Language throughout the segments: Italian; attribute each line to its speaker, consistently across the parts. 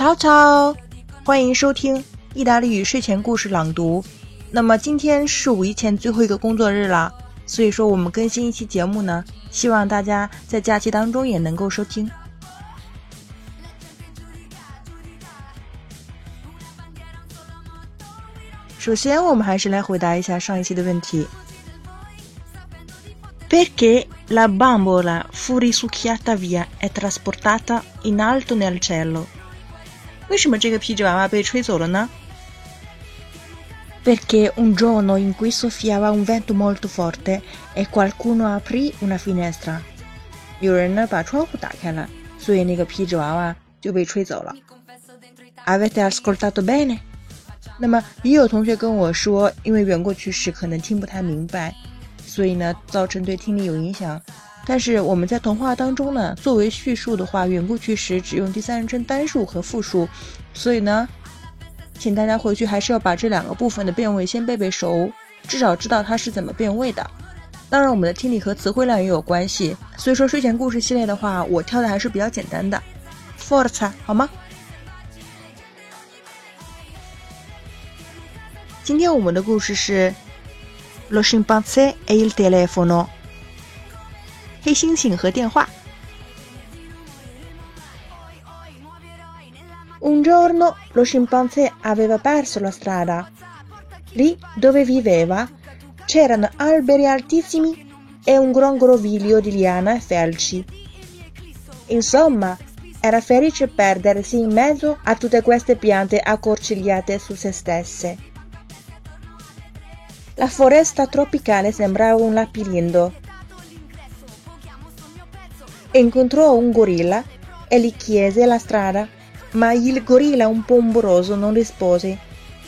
Speaker 1: 超超，欢迎收听意大利语睡前故事朗读。那么今天是五一前最后一个工作日了，所以说我们更新一期节目呢，希望大家在假期当中也能够收听。首先，我们还是来回答一下上一期的问题。Perché la bambola fu risucchiata via e trasportata in alto nel cielo? 为什么这个皮纸娃娃被吹走了呢？Perché un giorno in cui soffiava un vento molto forte e qualcuno aprì una finestra. 有人呢把窗户打开了，所以那个皮纸娃娃就被吹走了。Avete ascoltato bene? 那么也有同学跟我说，因为圆过去时可能听不太明白，所以呢造成对听力有影响。但是我们在童话当中呢，作为叙述的话，圆过去时只用第三人称单数和复数，所以呢，请大家回去还是要把这两个部分的变位先背背熟，至少知道它是怎么变位的。当然，我们的听力和词汇量也有关系，所以说睡前故事系列的话，我挑的还是比较简单的。Forza，好吗？今天我们的故事是 Lo scimpanzé e il telefono，黑猩猩和电话。Un giorno lo scimpanzé aveva perso la strada. Lì dove viveva c'erano alberi altissimi e un gran groviglio di liana e felci. Insomma, era felice perdersi in mezzo a tutte queste piante accorcigliate su se stesse. La foresta tropicale sembrava un labirinto. Incontrò un gorilla e gli chiese la strada, ma il gorilla un po' umbroso non rispose.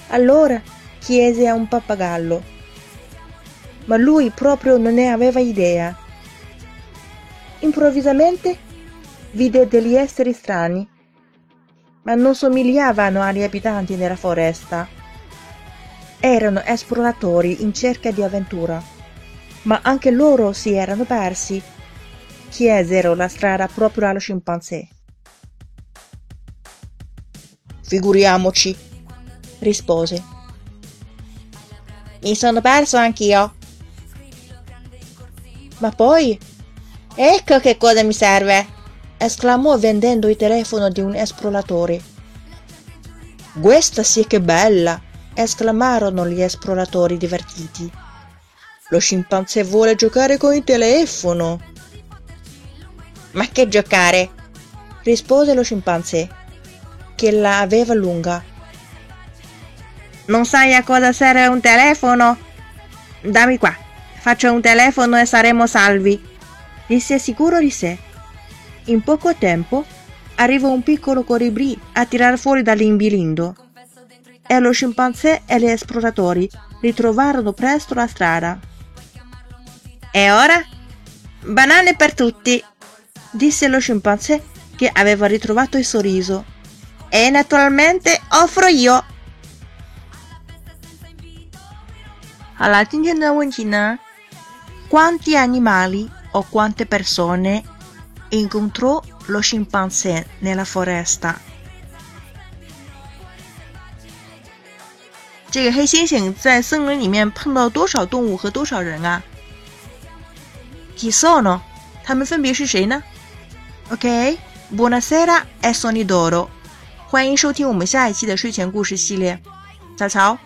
Speaker 1: Allora chiese a un pappagallo, ma lui proprio non ne aveva idea. Improvvisamente vide degli esseri strani, ma non somigliavano agli abitanti della foresta erano esploratori in cerca di avventura, ma anche loro si erano persi. Chiesero la strada proprio allo scimpanzé. Figuriamoci, rispose. Mi sono perso anch'io. Ma poi... Ecco che cosa mi serve! esclamò vendendo il telefono di un esploratore. Questa sì che bella! esclamarono gli esploratori divertiti. Lo scimpanzé vuole giocare con il telefono. Ma che giocare? rispose lo scimpanzé, che la aveva lunga. Non sai a cosa serve un telefono? Dammi qua, faccio un telefono e saremo salvi, disse sicuro di sé. In poco tempo arrivò un piccolo colibrì a tirar fuori dall'imbilindo e lo scimpanzé e gli esploratori ritrovarono presto la strada. E ora? Banane per tutti, disse lo scimpanzé che aveva ritrovato il sorriso. E naturalmente offro io. 好了，今天的问题呢？Quanti animali o quante persone incontrò lo scimpanzé nella foresta? 这个黑猩猩在森林里面碰到多少动物和多少人啊？Chi sono？他们分别是谁呢 ？OK，Buonasera e Sony Doro，欢迎收听我们下一期的睡前故事系列。早朝。